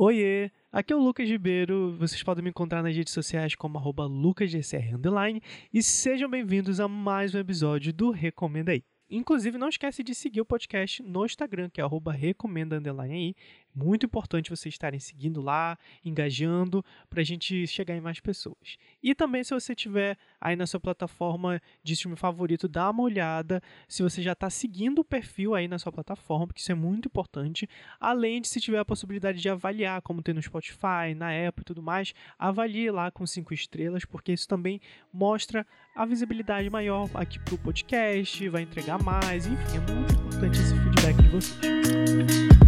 Oiê, aqui é o Lucas Ribeiro. Vocês podem me encontrar nas redes sociais como lucasgcr e sejam bem-vindos a mais um episódio do Recomenda aí. Inclusive, não esquece de seguir o podcast no Instagram, que é recomenda aí. Muito importante vocês estarem seguindo lá, engajando, para a gente chegar em mais pessoas. E também, se você tiver aí na sua plataforma de streaming favorito, dá uma olhada se você já está seguindo o perfil aí na sua plataforma, porque isso é muito importante. Além de se tiver a possibilidade de avaliar, como tem no Spotify, na Apple e tudo mais, avalie lá com cinco estrelas, porque isso também mostra a visibilidade maior aqui para o podcast, vai entregar mais, enfim, é muito importante esse feedback de vocês.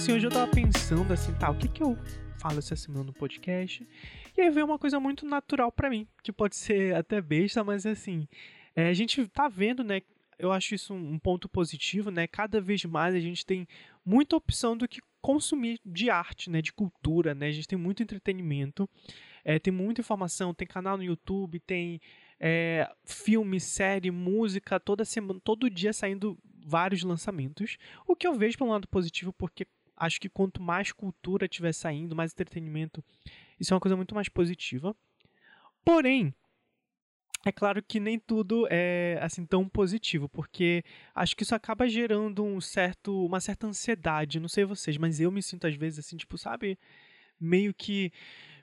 Assim, hoje eu tava pensando assim, tá, o que que eu falo essa semana no podcast? E aí veio uma coisa muito natural para mim, que pode ser até besta, mas assim, é, a gente tá vendo, né? Eu acho isso um ponto positivo, né? Cada vez mais a gente tem muita opção do que consumir de arte, né? De cultura, né? A gente tem muito entretenimento, é, tem muita informação, tem canal no YouTube, tem é, filme, série, música, toda semana, todo dia saindo vários lançamentos. O que eu vejo pelo lado positivo, porque acho que quanto mais cultura tiver saindo, mais entretenimento, isso é uma coisa muito mais positiva. Porém, é claro que nem tudo é assim tão positivo, porque acho que isso acaba gerando um certo, uma certa ansiedade. Não sei vocês, mas eu me sinto às vezes assim, tipo, sabe, meio que,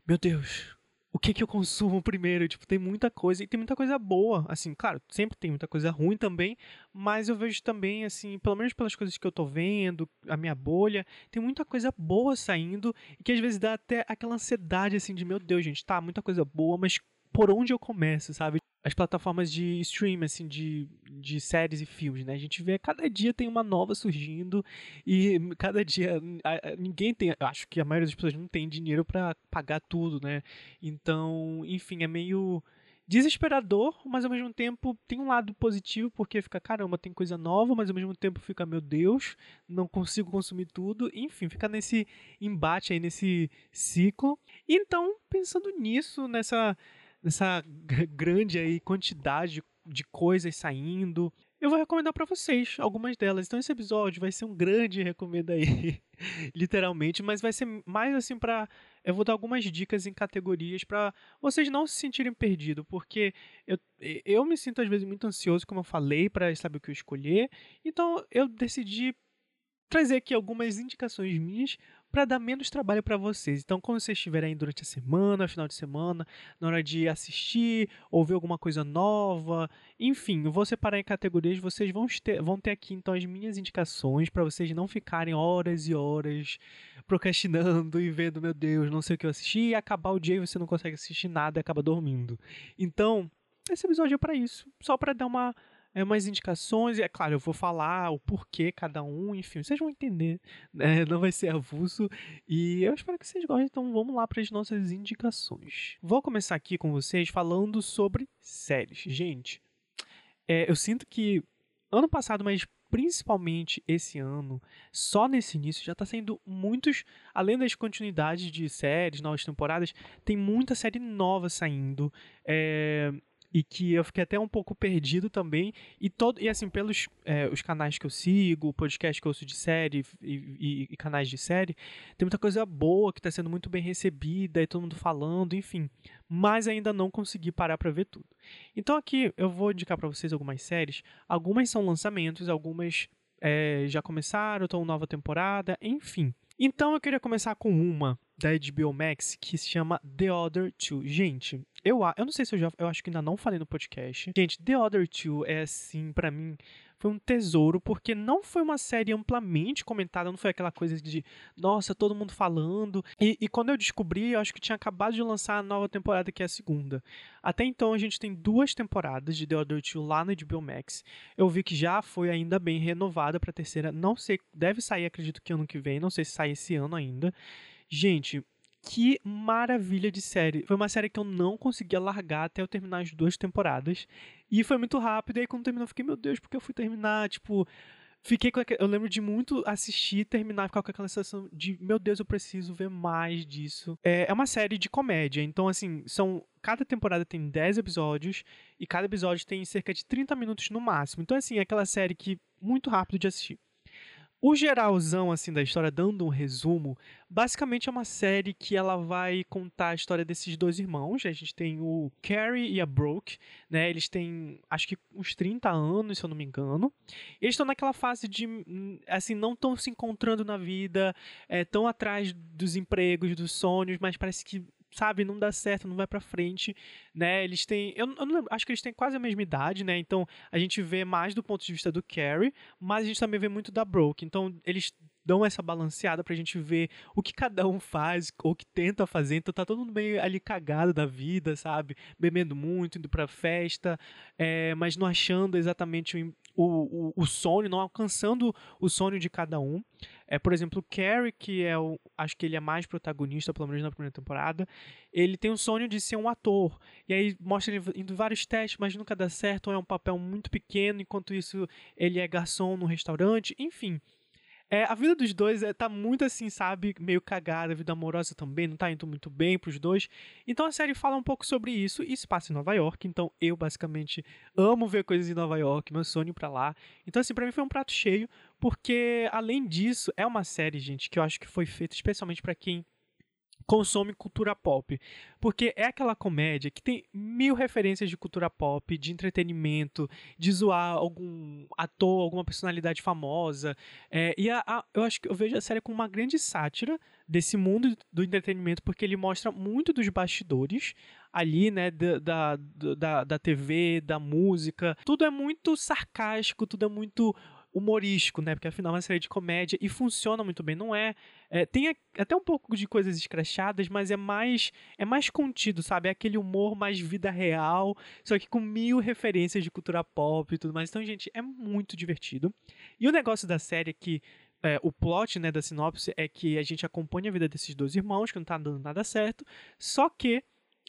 meu Deus, o que que eu consumo primeiro. Tipo, tem muita coisa e tem muita coisa boa. Assim, claro, sempre tem muita coisa ruim também, mas eu vejo também, assim, pelo menos pelas coisas que eu tô vendo, a minha bolha, tem muita coisa boa saindo e que às vezes dá até aquela ansiedade, assim, de meu Deus, gente, tá, muita coisa boa, mas por onde eu começo, sabe? As plataformas de stream, assim, de, de séries e filmes, né? A gente vê cada dia tem uma nova surgindo e cada dia ninguém tem, acho que a maioria das pessoas não tem dinheiro para pagar tudo, né? Então, enfim, é meio desesperador, mas ao mesmo tempo tem um lado positivo, porque fica, caramba, tem coisa nova, mas ao mesmo tempo fica, meu Deus, não consigo consumir tudo. Enfim, fica nesse embate aí, nesse ciclo. Então, pensando nisso, nessa nessa grande aí quantidade de coisas saindo. Eu vou recomendar para vocês algumas delas. Então esse episódio vai ser um grande recomendo aí, literalmente, mas vai ser mais assim para eu vou dar algumas dicas em categorias para vocês não se sentirem perdidos, porque eu, eu me sinto às vezes muito ansioso, como eu falei, para saber o que eu escolher. Então eu decidi trazer aqui algumas indicações minhas para dar menos trabalho para vocês. Então, quando vocês estiverem aí durante a semana, final de semana, na hora de assistir ou ver alguma coisa nova, enfim, eu vou separar em categorias. Vocês vão ter, vão ter aqui então as minhas indicações para vocês não ficarem horas e horas procrastinando e vendo, meu Deus, não sei o que eu assisti e acabar o dia e você não consegue assistir nada e acaba dormindo. Então, esse episódio é para isso, só para dar uma é, umas indicações, é claro, eu vou falar o porquê cada um, enfim, vocês vão entender, né? não vai ser avulso, e eu espero que vocês gostem, então vamos lá para as nossas indicações. Vou começar aqui com vocês falando sobre séries. Gente, é, eu sinto que ano passado, mas principalmente esse ano, só nesse início, já está sendo muitos, além das continuidades de séries, novas temporadas, tem muita série nova saindo. É, e que eu fiquei até um pouco perdido também. E todo e assim, pelos é, os canais que eu sigo, podcast que eu ouço de série e, e, e canais de série, tem muita coisa boa que está sendo muito bem recebida e todo mundo falando, enfim. Mas ainda não consegui parar para ver tudo. Então aqui eu vou indicar para vocês algumas séries. Algumas são lançamentos, algumas é, já começaram, estão nova temporada, enfim. Então eu queria começar com uma da HBO Max que se chama The Other Two. Gente, eu, eu não sei se eu já. Eu acho que ainda não falei no podcast. Gente, The Other Two é assim, para mim, foi um tesouro, porque não foi uma série amplamente comentada, não foi aquela coisa de, nossa, todo mundo falando. E, e, quando eu descobri, eu acho que tinha acabado de lançar a nova temporada, que é a segunda. Até então, a gente tem duas temporadas de The Other Two lá no HBO Max. Eu vi que já foi ainda bem renovada pra terceira. Não sei, deve sair, acredito que ano que vem, não sei se sai esse ano ainda. Gente, que maravilha de série. Foi uma série que eu não conseguia largar até eu terminar as duas temporadas. E foi muito rápido. E aí, quando terminou, eu fiquei, meu Deus, porque eu fui terminar? Tipo, fiquei com aquele, Eu lembro de muito assistir, terminar, ficar com aquela sensação de, meu Deus, eu preciso ver mais disso. É, é uma série de comédia. Então, assim, são. Cada temporada tem 10 episódios. E cada episódio tem cerca de 30 minutos no máximo. Então, assim, é aquela série que muito rápido de assistir. O geralzão assim da história, dando um resumo, basicamente é uma série que ela vai contar a história desses dois irmãos. A gente tem o Carrie e a Brooke, né? Eles têm acho que uns 30 anos, se eu não me engano. Eles estão naquela fase de assim, não estão se encontrando na vida, estão é, atrás dos empregos, dos sonhos, mas parece que sabe, não dá certo, não vai para frente, né? Eles têm, eu, eu não, acho que eles têm quase a mesma idade, né? Então a gente vê mais do ponto de vista do Carrie, mas a gente também vê muito da Brooke. Então eles dão essa balanceada pra gente ver o que cada um faz ou que tenta fazer. Então tá todo mundo meio ali cagado da vida, sabe? Bebendo muito, indo pra festa, é, mas não achando exatamente o, o, o, sonho, não alcançando o sonho de cada um. É, por exemplo, o Carrie, que é o. Acho que ele é mais protagonista, pelo menos na primeira temporada. Ele tem o sonho de ser um ator. E aí mostra ele indo vários testes, mas nunca dá certo. Ou é um papel muito pequeno, enquanto isso ele é garçom no restaurante. Enfim. É, a vida dos dois é, tá muito assim, sabe? Meio cagada, a vida amorosa também não tá indo muito bem pros dois. Então a série fala um pouco sobre isso e se passa em Nova York. Então eu basicamente amo ver coisas em Nova York, meu sonho pra lá. Então, assim, pra mim foi um prato cheio, porque além disso, é uma série, gente, que eu acho que foi feita especialmente para quem consome cultura pop. Porque é aquela comédia que tem mil referências de cultura pop, de entretenimento, de zoar algum ator, alguma personalidade famosa. É, e a, a, eu acho que eu vejo a série como uma grande sátira desse mundo do entretenimento, porque ele mostra muito dos bastidores ali, né, da, da, da, da TV, da música. Tudo é muito sarcástico, tudo é muito humorístico, né? Porque afinal é uma série de comédia e funciona muito bem. Não é, é tem até um pouco de coisas escrachadas, mas é mais é mais contido, sabe? É aquele humor mais vida real, só que com mil referências de cultura pop e tudo mais. Então, gente, é muito divertido. E o negócio da série é que é, o plot né, da sinopse é que a gente acompanha a vida desses dois irmãos, que não tá dando nada certo, só que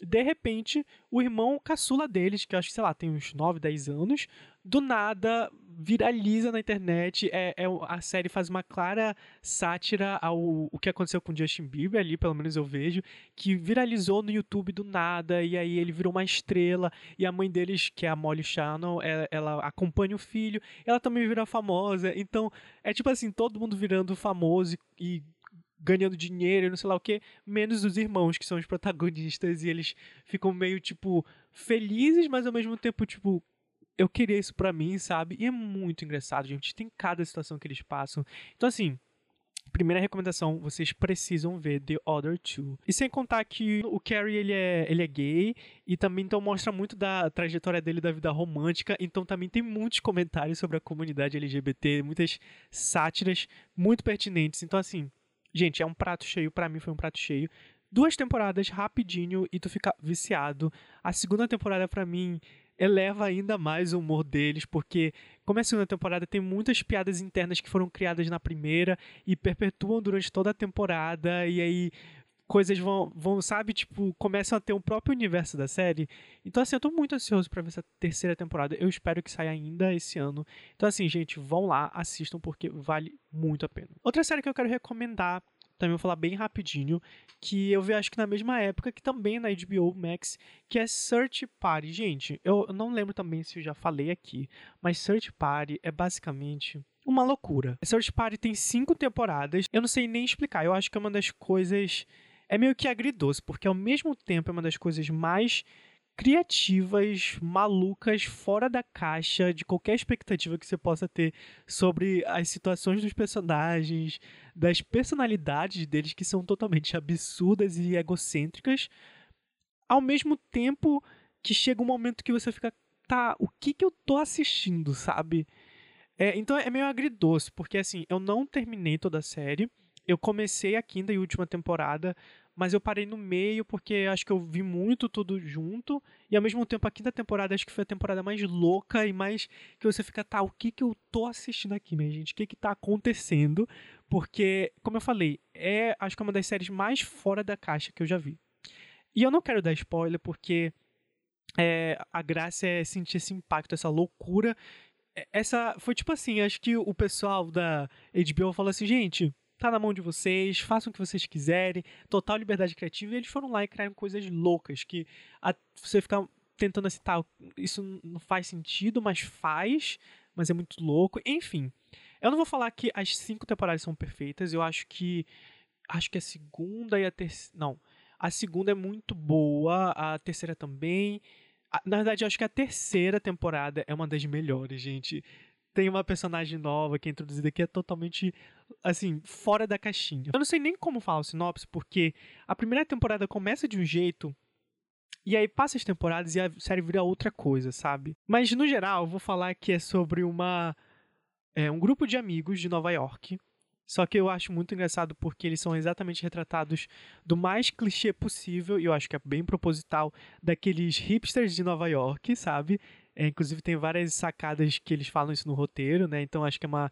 de repente, o irmão caçula deles, que eu acho que, sei lá, tem uns 9, 10 anos, do nada viraliza na internet. É, é, a série faz uma clara sátira ao o que aconteceu com Justin Bieber ali, pelo menos eu vejo, que viralizou no YouTube do nada, e aí ele virou uma estrela, e a mãe deles, que é a Molly Shannon, ela, é, ela acompanha o filho, ela também vira famosa. Então, é tipo assim, todo mundo virando famoso e ganhando dinheiro e não sei lá o que, menos os irmãos, que são os protagonistas, e eles ficam meio, tipo, felizes, mas ao mesmo tempo, tipo, eu queria isso para mim, sabe? E é muito engraçado, gente. Tem cada situação que eles passam. Então, assim, Primeira recomendação, vocês precisam ver The Other Two. E sem contar que o Carrie, ele é, ele é gay, e também então mostra muito da trajetória dele da vida romântica, então também tem muitos comentários sobre a comunidade LGBT, muitas sátiras muito pertinentes. Então assim, Gente, é um prato cheio, para mim foi um prato cheio. Duas temporadas rapidinho e tu fica viciado. A segunda temporada para mim eleva ainda mais o humor deles, porque como é a segunda temporada tem muitas piadas internas que foram criadas na primeira e perpetuam durante toda a temporada e aí coisas vão, vão, sabe, tipo, começam a ter o próprio universo da série. Então, assim, eu tô muito ansioso para ver essa terceira temporada. Eu espero que saia ainda esse ano. Então, assim, gente, vão lá, assistam, porque vale muito a pena. Outra série que eu quero recomendar, também vou falar bem rapidinho, que eu vi acho que na mesma época, que também na HBO Max, que é Search Party. Gente, eu não lembro também se eu já falei aqui, mas Search Party é basicamente uma loucura. Search Party tem cinco temporadas, eu não sei nem explicar, eu acho que é uma das coisas é meio que agridoce, porque ao mesmo tempo é uma das coisas mais criativas, malucas, fora da caixa de qualquer expectativa que você possa ter sobre as situações dos personagens, das personalidades deles que são totalmente absurdas e egocêntricas, ao mesmo tempo que chega um momento que você fica, tá, o que que eu tô assistindo, sabe? É, então é meio agridoce, porque assim, eu não terminei toda a série, eu comecei a quinta e última temporada, mas eu parei no meio porque acho que eu vi muito tudo junto. E ao mesmo tempo, a quinta temporada acho que foi a temporada mais louca e mais que você fica, tá, o que que eu tô assistindo aqui, minha gente? O que que tá acontecendo? Porque, como eu falei, é acho que é uma das séries mais fora da caixa que eu já vi. E eu não quero dar spoiler porque é, a graça é sentir esse impacto, essa loucura. É, essa foi tipo assim, acho que o pessoal da HBO falou assim, gente, tá na mão de vocês, façam o que vocês quiserem, total liberdade criativa. E eles foram lá e criaram coisas loucas que a, você fica tentando assim, tá, isso não faz sentido, mas faz, mas é muito louco. Enfim, Eu não vou falar que as cinco temporadas são perfeitas, eu acho que. Acho que a segunda e a terceira. Não. A segunda é muito boa, a terceira também. Na verdade, eu acho que a terceira temporada é uma das melhores, gente. Tem uma personagem nova que é introduzida que é totalmente, assim, fora da caixinha. Eu não sei nem como falar o sinopse, porque a primeira temporada começa de um jeito e aí passa as temporadas e a série vira outra coisa, sabe? Mas no geral, eu vou falar que é sobre uma é, um grupo de amigos de Nova York. Só que eu acho muito engraçado porque eles são exatamente retratados do mais clichê possível, e eu acho que é bem proposital, daqueles hipsters de Nova York, sabe? É, inclusive tem várias sacadas que eles falam isso no roteiro, né? Então acho que é uma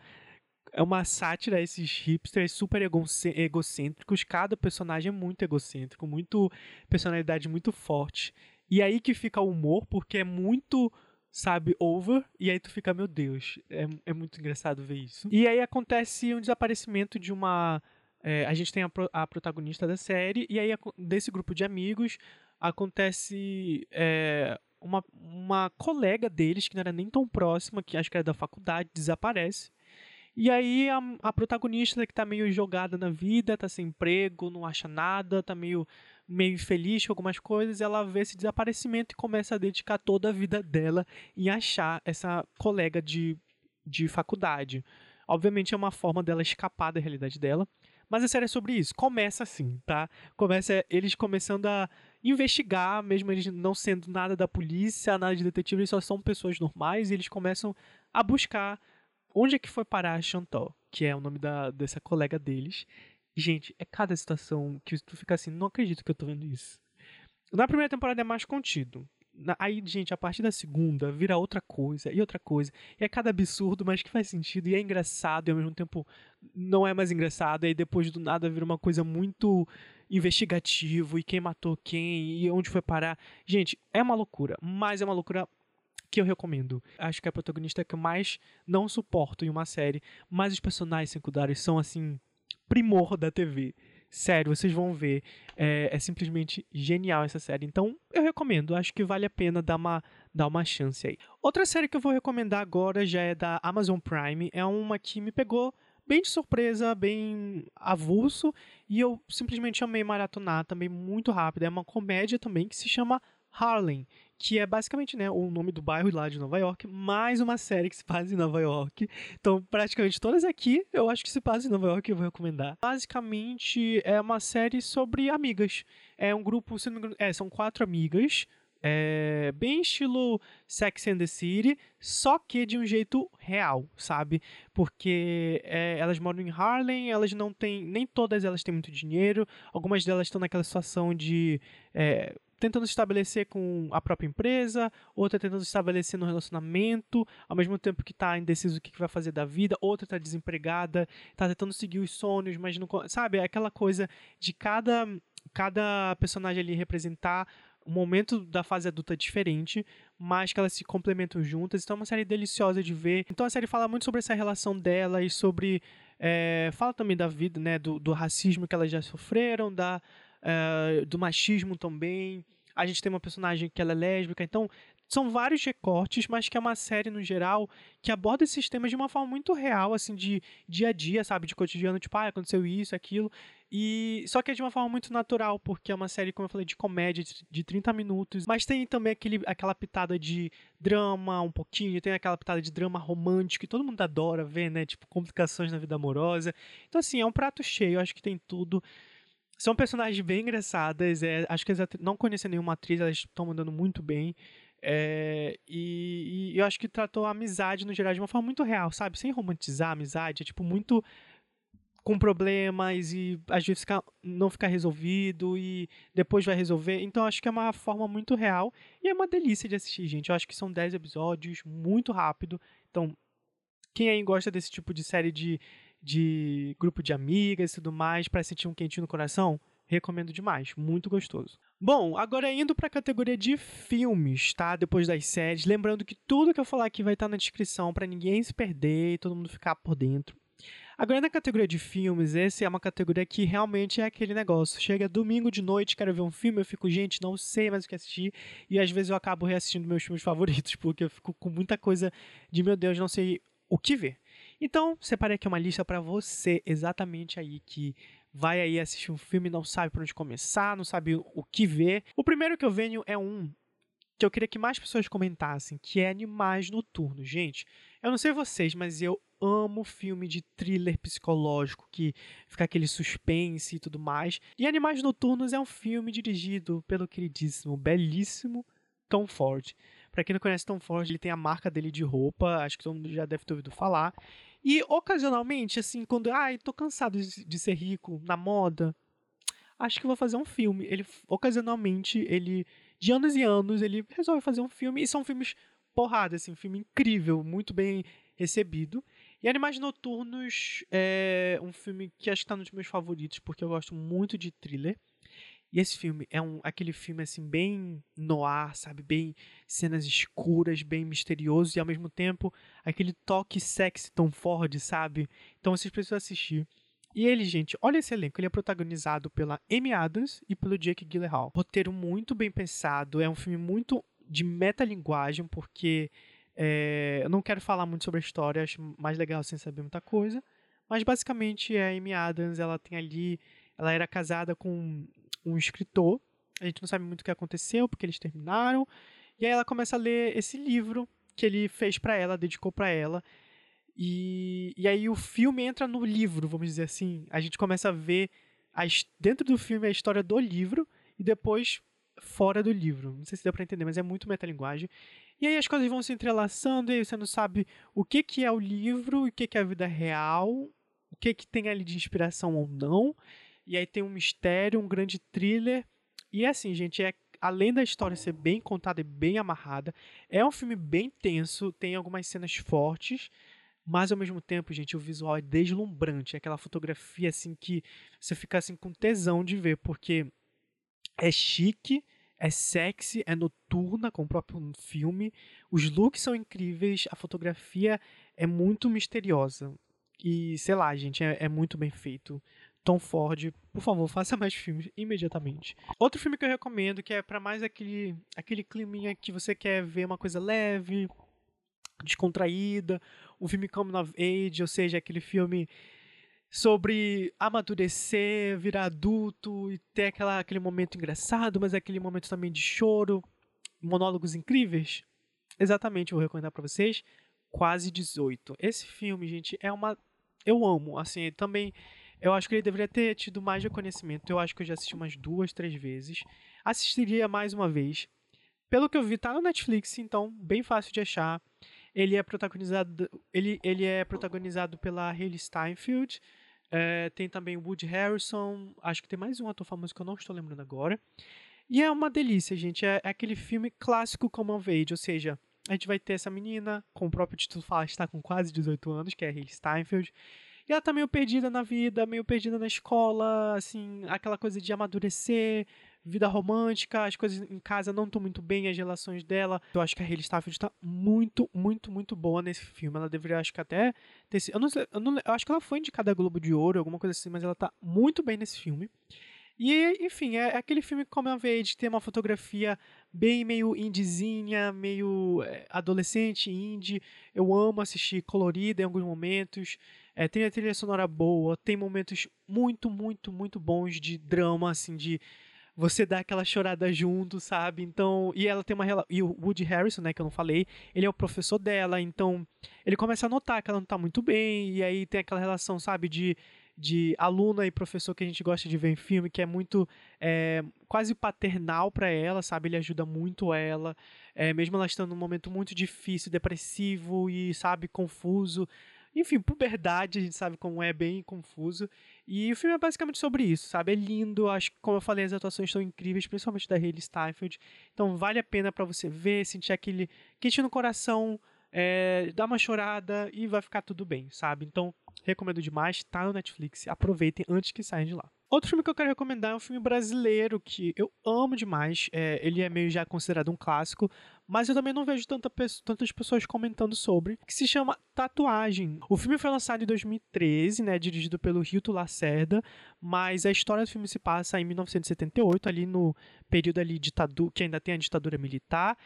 é uma sátira a esses hipsters super egocêntricos. Cada personagem é muito egocêntrico, muito personalidade muito forte. E aí que fica o humor, porque é muito, sabe, over. E aí tu fica, meu Deus, é, é muito engraçado ver isso. E aí acontece um desaparecimento de uma. É, a gente tem a, a, protagonista da série, e aí desse grupo de amigos acontece é, uma, uma colega deles, que não era nem tão próxima, que acho que era da faculdade, desaparece. E aí a, a protagonista que tá meio jogada na vida, tá sem emprego, não acha nada, tá meio meio infeliz com algumas coisas, ela vê esse desaparecimento e começa a dedicar toda a vida dela em achar essa colega de, de faculdade. Obviamente é uma forma dela escapar da realidade dela, mas a série é sobre isso. Começa assim, tá? Começa eles começando a investigar, mesmo eles não sendo nada da polícia, nada de detetive, eles só são pessoas normais e eles começam a buscar onde é que foi parar a Chantal, que é o nome da, dessa colega deles. Gente, é cada situação que tu fica assim, não acredito que eu tô vendo isso. Na primeira temporada é mais contido. Aí, gente, a partir da segunda vira outra coisa e outra coisa. E é cada absurdo, mas que faz sentido. E é engraçado e ao mesmo tempo não é mais engraçado. E aí depois do nada vira uma coisa muito investigativo. E quem matou quem e onde foi parar. Gente, é uma loucura. Mas é uma loucura que eu recomendo. Acho que é a protagonista que eu mais não suporto em uma série, mas os personagens secundários são assim primor da TV. Sério, vocês vão ver. É, é, simplesmente genial essa série. Então, eu recomendo. Acho que vale a pena dar uma, dar uma chance aí. Outra série que eu vou recomendar agora já é da Amazon Prime. É uma que me pegou bem de surpresa, bem avulso. E eu simplesmente amei maratonar também muito rápido. É uma comédia também que se chama Harlem que é basicamente né, o nome do bairro lá de Nova York, mais uma série que se passa em Nova York. Então, praticamente todas aqui eu acho que se passa em Nova York eu vou recomendar. Basicamente é uma série sobre amigas. É um grupo, se não me engano, é, são quatro amigas. É, bem estilo Sex and the City, só que de um jeito real, sabe? Porque é, elas moram em Harlem, elas não têm, nem todas elas têm muito dinheiro, algumas delas estão naquela situação de é, tentando se estabelecer com a própria empresa, outra tentando se estabelecer no relacionamento, ao mesmo tempo que está indeciso o que, vai fazer da vida, outra está desempregada, está tentando seguir os sonhos, mas não. Sabe? É aquela coisa de cada, cada personagem ali representar um momento da fase adulta diferente, mas que elas se complementam juntas. Então é uma série deliciosa de ver. Então a série fala muito sobre essa relação dela e sobre. É, fala também da vida, né? Do, do racismo que elas já sofreram, da uh, do machismo também. A gente tem uma personagem que ela é lésbica, então são vários recortes, mas que é uma série no geral que aborda esses temas de uma forma muito real, assim, de dia a dia, sabe, de cotidiano, tipo, ah, aconteceu isso, aquilo. E só que é de uma forma muito natural, porque é uma série, como eu falei, de comédia de 30 minutos, mas tem também aquele, aquela pitada de drama um pouquinho, tem aquela pitada de drama romântico que todo mundo adora ver, né? Tipo, complicações na vida amorosa. Então, assim, é um prato cheio, acho que tem tudo. São personagens bem engraçadas. É, acho que elas não conhecem nenhuma atriz, elas estão mandando muito bem. É, e, e, eu acho que tratou a amizade no geral de uma forma muito real, sabe? Sem romantizar a amizade. É tipo muito com problemas e às vezes fica, não fica resolvido e depois vai resolver. Então acho que é uma forma muito real e é uma delícia de assistir, gente. Eu acho que são 10 episódios, muito rápido. Então, quem aí gosta desse tipo de série de de grupo de amigas e tudo mais, para sentir um quentinho no coração, recomendo demais, muito gostoso. Bom, agora indo para a categoria de filmes, tá? Depois das séries, lembrando que tudo que eu falar aqui vai estar na descrição para ninguém se perder e todo mundo ficar por dentro. Agora na categoria de filmes, essa é uma categoria que realmente é aquele negócio. Chega domingo de noite, quero ver um filme, eu fico, gente, não sei mais o que assistir, e às vezes eu acabo reassistindo meus filmes favoritos, porque eu fico com muita coisa de, meu Deus, não sei o que ver. Então, separei aqui uma lista para você, exatamente aí que vai aí assistir um filme não sabe por onde começar, não sabe o que ver. O primeiro que eu venho é um que eu queria que mais pessoas comentassem, que é Animais Noturnos. Gente, eu não sei vocês, mas eu amo filme de thriller psicológico, que fica aquele suspense e tudo mais. E Animais Noturnos é um filme dirigido pelo queridíssimo, belíssimo Tom Ford. Para quem não conhece Tom Ford, ele tem a marca dele de roupa, acho que todo mundo já deve ter ouvido falar. E ocasionalmente, assim, quando, ai, tô cansado de ser rico na moda, acho que vou fazer um filme. Ele ocasionalmente, ele de anos e anos, ele resolve fazer um filme e são filmes porrada, assim, um filme incrível, muito bem recebido. E Animais Noturnos é um filme que acho que tá nos meus favoritos, porque eu gosto muito de thriller. E esse filme é um, aquele filme assim bem noir, sabe, bem cenas escuras, bem misterioso e ao mesmo tempo aquele toque sexy Tom Ford, sabe? Então vocês precisam assistir. E ele, gente, olha esse elenco. Ele é protagonizado pela Amy Adams e pelo Jake Gyllenhaal. Roteiro muito bem pensado. É um filme muito de metalinguagem, porque é, eu não quero falar muito sobre a história. Acho mais legal sem saber muita coisa. Mas basicamente a Amy Adams, ela tem ali... Ela era casada com um escritor. A gente não sabe muito o que aconteceu, porque eles terminaram. E aí ela começa a ler esse livro que ele fez para ela, dedicou para ela. E, e aí o filme entra no livro, vamos dizer assim. A gente começa a ver a, dentro do filme a história do livro e depois fora do livro. Não sei se deu para entender, mas é muito metalinguagem. E aí as coisas vão se entrelaçando e aí você não sabe o que, que é o livro, o que, que é a vida real, o que, que tem ali de inspiração ou não. E aí tem um mistério, um grande thriller. E é assim, gente, é além da história ser bem contada e bem amarrada, é um filme bem tenso, tem algumas cenas fortes, mas ao mesmo tempo, gente, o visual é deslumbrante, é aquela fotografia assim que você fica assim com tesão de ver, porque é chique, é sexy, é noturna, com o próprio filme. Os looks são incríveis, a fotografia é muito misteriosa. E, sei lá, gente, é, é muito bem feito. Tom Ford, por favor, faça mais filmes imediatamente. Outro filme que eu recomendo, que é para mais aquele, aquele climinha que você quer ver uma coisa leve, descontraída, um filme coming of age, ou seja, aquele filme sobre amadurecer, virar adulto e ter aquela, aquele momento engraçado, mas aquele momento também de choro, monólogos incríveis. Exatamente, vou recomendar para vocês. Quase 18. Esse filme, gente, é uma. Eu amo. Assim, também. Eu acho que ele deveria ter tido mais reconhecimento. Eu acho que eu já assisti umas duas, três vezes. Assistiria mais uma vez. Pelo que eu vi, tá no Netflix, então bem fácil de achar. Ele é protagonizado, ele, ele é protagonizado pela Hayley Steinfeld. É, tem também o Woody Harrison. Acho que tem mais um ator famoso que eu não estou lembrando agora. E é uma delícia, gente. É, é aquele filme clássico como of age, ou seja, a gente vai ter essa menina, como o próprio título fala, está com quase 18 anos, que é Hayley Steinfeld. E ela tá meio perdida na vida, meio perdida na escola, assim, aquela coisa de amadurecer, vida romântica, as coisas em casa não estão muito bem, as relações dela. Eu acho que a Hayley Stafford está muito, muito, muito boa nesse filme. Ela deveria, acho que até ter sido. Eu, não, eu, não, eu acho que ela foi indicada a Globo de Ouro, alguma coisa assim, mas ela está muito bem nesse filme. E, enfim, é, é aquele filme como a Age, tem uma fotografia bem meio indiezinha, meio é, adolescente, indie. Eu amo assistir colorida em alguns momentos. É, tem a trilha sonora boa, tem momentos muito, muito, muito bons de drama, assim, de você dá aquela chorada junto, sabe? Então, e ela tem uma. E o Woody Harrison, né, que eu não falei, ele é o professor dela, então ele começa a notar que ela não tá muito bem, e aí tem aquela relação, sabe, de, de aluna e professor que a gente gosta de ver em filme, que é muito é, quase paternal para ela, sabe? Ele ajuda muito ela, é, mesmo ela estando num momento muito difícil, depressivo e, sabe, confuso. Enfim, puberdade, a gente sabe como é bem confuso. E o filme é basicamente sobre isso, sabe? É lindo, acho que, como eu falei, as atuações estão incríveis, principalmente da Hayley Steinfeld. Então vale a pena para você ver, sentir aquele quente no coração, é, dar uma chorada e vai ficar tudo bem, sabe? Então, recomendo demais, tá no Netflix, aproveitem antes que saiam de lá. Outro filme que eu quero recomendar é um filme brasileiro que eu amo demais. É, ele é meio já considerado um clássico, mas eu também não vejo tanta, tantas pessoas comentando sobre, que se chama Tatuagem. O filme foi lançado em 2013, né, dirigido pelo Hilton Lacerda, mas a história do filme se passa em 1978, ali no período ali ditadura, que ainda tem a ditadura militar,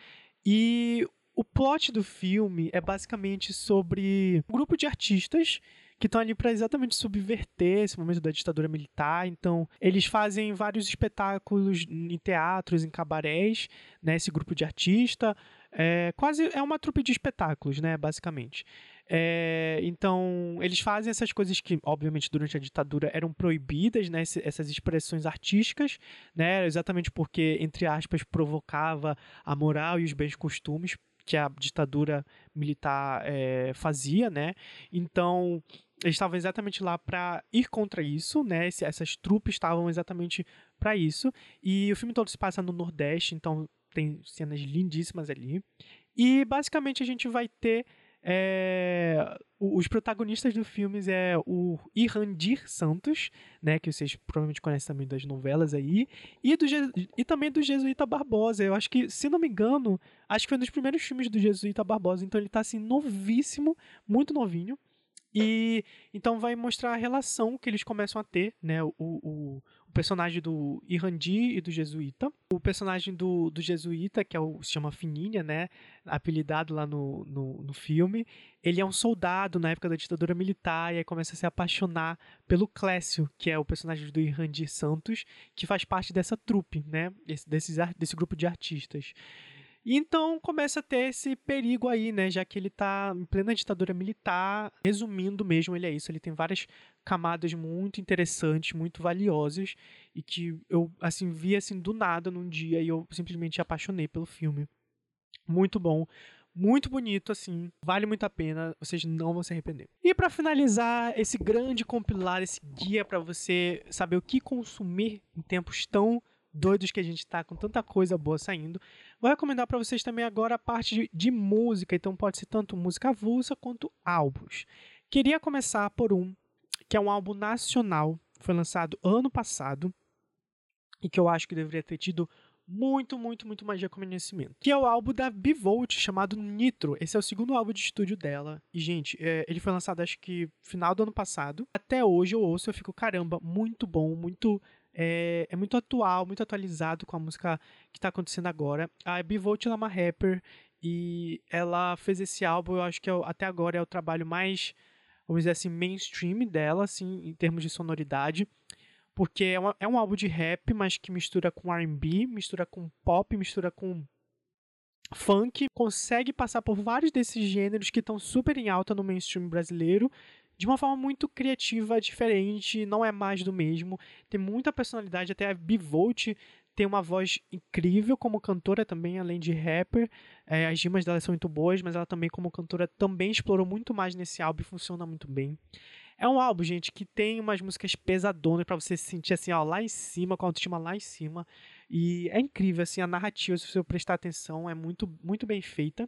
e o plot do filme é basicamente sobre um grupo de artistas que estão ali para exatamente subverter esse momento da ditadura militar. Então, eles fazem vários espetáculos em teatros, em cabarés, né? Esse grupo de artista. É, quase é uma trupe de espetáculos, né? Basicamente. É, então, eles fazem essas coisas que, obviamente, durante a ditadura eram proibidas, né? Essas expressões artísticas, né? Exatamente porque, entre aspas, provocava a moral e os bens costumes que a ditadura militar é, fazia, né? Então, eles estavam exatamente lá para ir contra isso, né? essas trupes estavam exatamente para isso. E o filme todo se passa no Nordeste, então tem cenas lindíssimas ali. E basicamente a gente vai ter é, os protagonistas do filme é o Irandir Santos, né, que vocês provavelmente conhecem também das novelas aí, e, do, e também do Jesuíta Barbosa. Eu acho que, se não me engano, acho que foi um dos primeiros filmes do Jesuíta Barbosa, então ele tá assim novíssimo, muito novinho. E então vai mostrar a relação que eles começam a ter, né? O, o, o personagem do Irandi e do Jesuíta. O personagem do, do Jesuíta, que é o, se chama Fininha, né? Apelidado lá no, no, no, filme. Ele é um soldado na época da ditadura militar e aí começa a se apaixonar pelo Clécio, que é o personagem do Irandi Santos, que faz parte dessa trupe, né? Esse, desses, desse grupo de artistas. Então começa a ter esse perigo aí, né? Já que ele tá em plena ditadura militar. Resumindo mesmo, ele é isso. Ele tem várias camadas muito interessantes, muito valiosas. E que eu, assim, vi assim do nada num dia e eu simplesmente apaixonei pelo filme. Muito bom. Muito bonito, assim, vale muito a pena, vocês não vão se arrepender. E para finalizar esse grande compilado, esse guia para você saber o que consumir em tempos tão doidos que a gente tá com tanta coisa boa saindo, Vou recomendar para vocês também agora a parte de, de, música, então pode ser tanto música avulsa quanto álbuns. Queria começar por um que é um álbum nacional, foi lançado ano passado e que eu acho que deveria ter tido muito, muito, muito mais reconhecimento. Que é o álbum da Bivolt, chamado Nitro. Esse é o segundo álbum de estúdio dela. E, gente, é, ele foi lançado acho que final do ano passado. Até hoje eu ouço eu fico, caramba, muito bom, muito é, é, muito atual, muito atualizado com a música que está acontecendo agora. A Bivolt é uma rapper e ela fez esse álbum, eu acho que é, até agora é o trabalho mais, vamos dizer assim, mainstream dela, assim, em termos de sonoridade. Porque é, uma, é um álbum de rap, mas que mistura com RB, mistura com pop, mistura com funk, consegue passar por vários desses gêneros que estão super em alta no mainstream brasileiro de uma forma muito criativa, diferente, não é mais do mesmo. Tem muita personalidade, até a Bivolt tem uma voz incrível como cantora também, além de rapper. É, as rimas dela são muito boas, mas ela também, como cantora, também explorou muito mais nesse álbum e funciona muito bem. É um álbum, gente, que tem umas músicas pesadonas para você se sentir assim, ó, lá em cima, com a autoestima lá em cima. E é incrível, assim, a narrativa, se você prestar atenção, é muito, muito bem feita.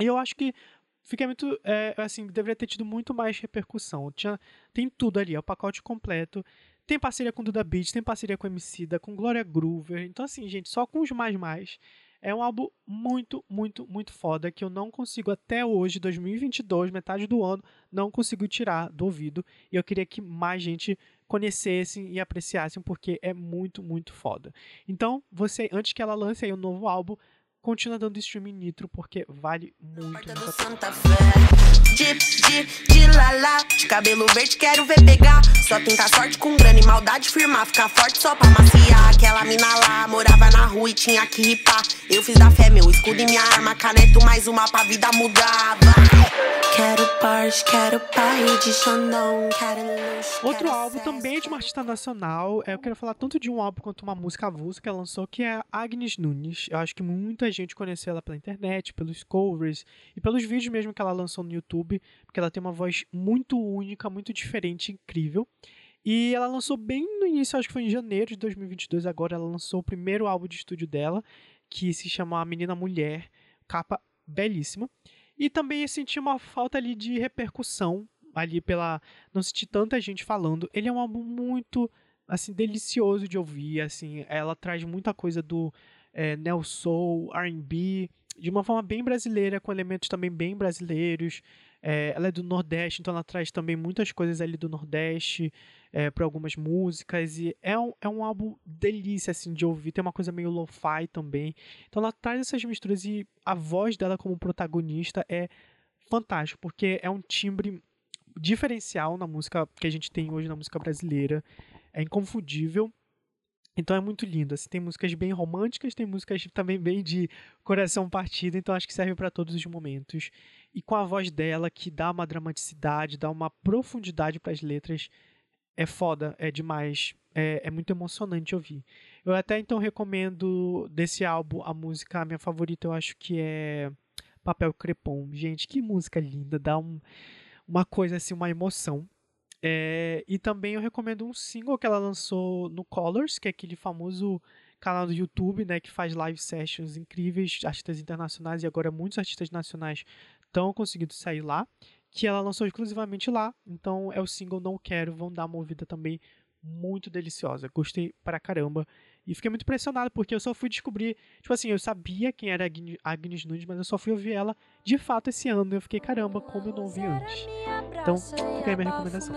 E eu acho que fiquei muito. É, assim, deveria ter tido muito mais repercussão. Tinha, tem tudo ali, é o pacote completo. Tem parceria com Duda Beat, tem parceria com Emicida, com Gloria Groover. Então, assim, gente, só com os mais mais. É um álbum muito, muito, muito foda que eu não consigo até hoje, 2022, metade do ano, não consigo tirar do ouvido. E eu queria que mais gente conhecessem e apreciassem porque é muito, muito foda. Então, você antes que ela lance aí um novo álbum, continua dando streaming nitro porque vale muito, muito a pena. De, de, de lala, de cabelo verde quero ver pegar. Só tentar sorte com grana e maldade firmar. Ficar forte só pra maciar. Aquela mina lá morava na rua e tinha que ripar. Eu fiz da fé meu escudo e minha arma. Caneto mais uma pra vida mudar. Quero Porsche, quero pai de Xandão, quero luxo. Outro álbum também de uma artista nacional. Eu quero falar tanto de um álbum quanto uma música avulsa que ela lançou, que é Agnes Nunes. Eu acho que muita gente conheceu ela pela internet, pelos covers e pelos vídeos mesmo que ela lançou no YouTube, porque ela tem uma voz muito única, muito diferente, incrível. E ela lançou bem no início, acho que foi em janeiro de 2022, agora ela lançou o primeiro álbum de estúdio dela, que se chama A Menina Mulher, capa belíssima. E também senti uma falta ali de repercussão ali pela não senti tanta gente falando. Ele é um álbum muito assim delicioso de ouvir, assim, ela traz muita coisa do é, neo soul, R&B, de uma forma bem brasileira, com elementos também bem brasileiros. É, ela é do Nordeste, então ela traz também muitas coisas ali do Nordeste é, para algumas músicas. E é um, é um álbum delícia assim, de ouvir. Tem uma coisa meio lo-fi também. Então ela traz essas misturas e a voz dela como protagonista é fantástico, porque é um timbre diferencial na música que a gente tem hoje na música brasileira. É inconfundível. Então é muito lindo. Assim, tem músicas bem românticas, tem músicas também bem de coração partido, então acho que serve para todos os momentos. E com a voz dela, que dá uma dramaticidade, dá uma profundidade para as letras, é foda, é demais. É, é, muito emocionante ouvir. Eu até então recomendo desse álbum a música, a minha favorita, eu acho que é Papel Crepom. Gente, que música linda, dá um, uma coisa assim, uma emoção. É, e também eu recomendo um single que ela lançou no Colors, que é aquele famoso canal do YouTube, né, que faz live sessions incríveis, artistas internacionais e agora muitos artistas nacionais estão conseguindo sair lá, que ela lançou exclusivamente lá. Então é o single Não Quero, vão dar uma ouvida também muito deliciosa. Gostei pra caramba. E fiquei muito impressionado, porque eu só fui descobrir. Tipo assim, eu sabia quem era a Agnes Nunes, mas eu só fui ouvir ela de fato esse ano. E eu fiquei, caramba, como eu não ouvi antes. Então, fica aí minha recomendação.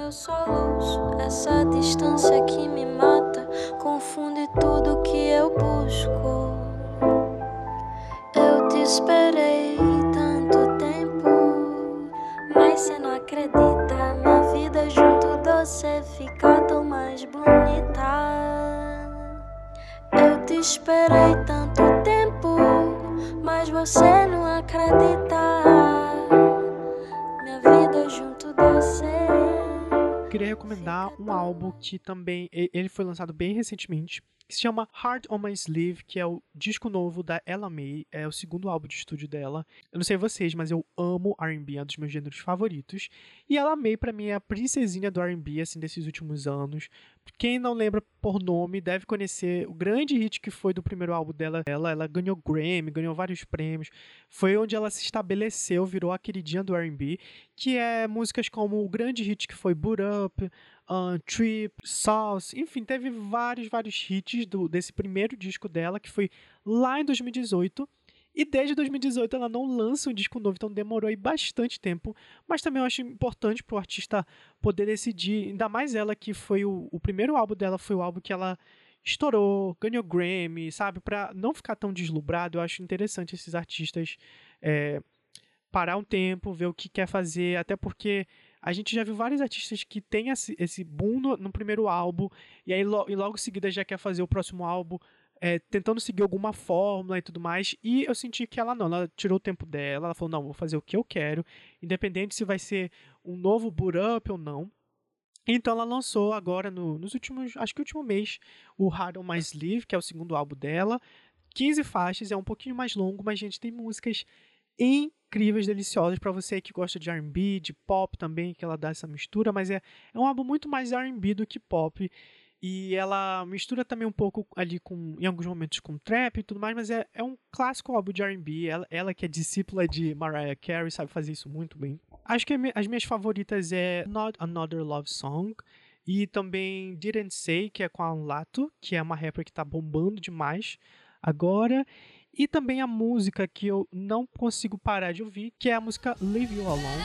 Essa distância que me mata, confunde tudo que eu busco. Eu te esperei tanto tempo, mas você não acredita. Minha vida junto de você fica tão mais bonita. Eu te esperei tanto tempo, mas você Queria recomendar um álbum que também ele foi lançado bem recentemente que se chama Heart on My Sleeve, que é o disco novo da Ella May, é o segundo álbum de estúdio dela. Eu não sei vocês, mas eu amo R&B, é um dos meus gêneros favoritos. E Ella May para mim é a princesinha do R&B assim desses últimos anos. Quem não lembra por nome deve conhecer o grande hit que foi do primeiro álbum dela. Ela, ela ganhou Grammy, ganhou vários prêmios. Foi onde ela se estabeleceu, virou a queridinha do R&B, que é músicas como o grande hit que foi Boot Up, Trip, Sauce, enfim, teve vários, vários hits do, desse primeiro disco dela, que foi lá em 2018. E desde 2018 ela não lança um disco novo, então demorou aí bastante tempo. Mas também eu acho importante para o artista poder decidir, ainda mais ela que foi o, o primeiro álbum dela, foi o álbum que ela estourou, ganhou Grammy, sabe? Para não ficar tão deslumbrado, eu acho interessante esses artistas é, parar um tempo, ver o que quer fazer, até porque a gente já viu vários artistas que têm esse, boom no, no primeiro álbum, e aí lo, e logo em seguida já quer fazer o próximo álbum, é, tentando seguir alguma fórmula e tudo mais. E eu senti que ela não, ela tirou o tempo dela, ela falou: não, vou fazer o que eu quero, independente se vai ser um novo boot up ou não. Então ela lançou agora no, nos últimos, acho que último mês, o Hard on My Sleeve, que é o segundo álbum dela. 15 faixas, é um pouquinho mais longo, mas gente tem músicas incríveis, deliciosas para você que gosta de R&B, de pop também, que ela dá essa mistura, mas é, é um álbum muito mais R&B do que pop. E ela mistura também um pouco ali com, em alguns momentos com trap e tudo mais, mas é, é um clássico álbum de R&B. Ela, ela que é discípula de Mariah Carey sabe fazer isso muito bem. Acho que as minhas favoritas é Not Another Love Song e também Didn't Say, que é com a Lato, que é uma rapper que tá bombando demais agora. E também a música que eu não consigo parar de ouvir, que é a música Leave You Alone.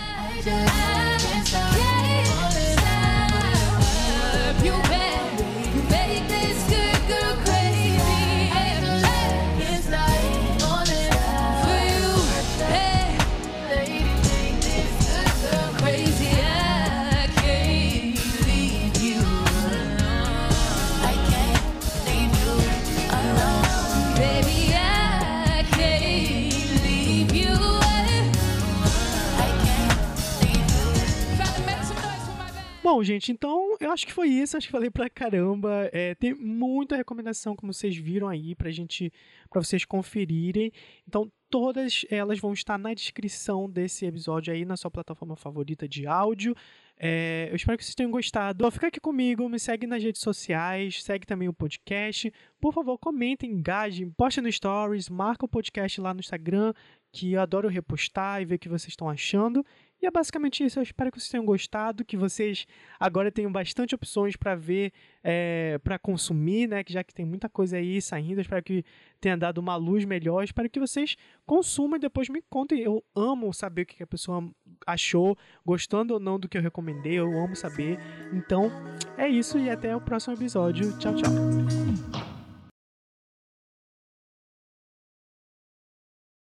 Bom, gente, então eu acho que foi isso. Acho que falei pra caramba. É, tem muita recomendação, como vocês viram aí, pra gente, pra vocês conferirem. Então, todas elas vão estar na descrição desse episódio aí, na sua plataforma favorita de áudio. É, eu espero que vocês tenham gostado. Então, fica aqui comigo, me segue nas redes sociais, segue também o podcast. Por favor, comentem, engajem, poste no Stories, marca o podcast lá no Instagram, que eu adoro repostar e ver o que vocês estão achando. E é basicamente isso. Eu espero que vocês tenham gostado, que vocês agora tenham bastante opções para ver, é, para consumir, né? Que já que tem muita coisa aí saindo, eu espero que tenha dado uma luz melhor. Eu espero que vocês consumam e depois me contem. Eu amo saber o que a pessoa achou, gostando ou não do que eu recomendei. Eu amo saber. Então é isso e até o próximo episódio. Tchau, tchau.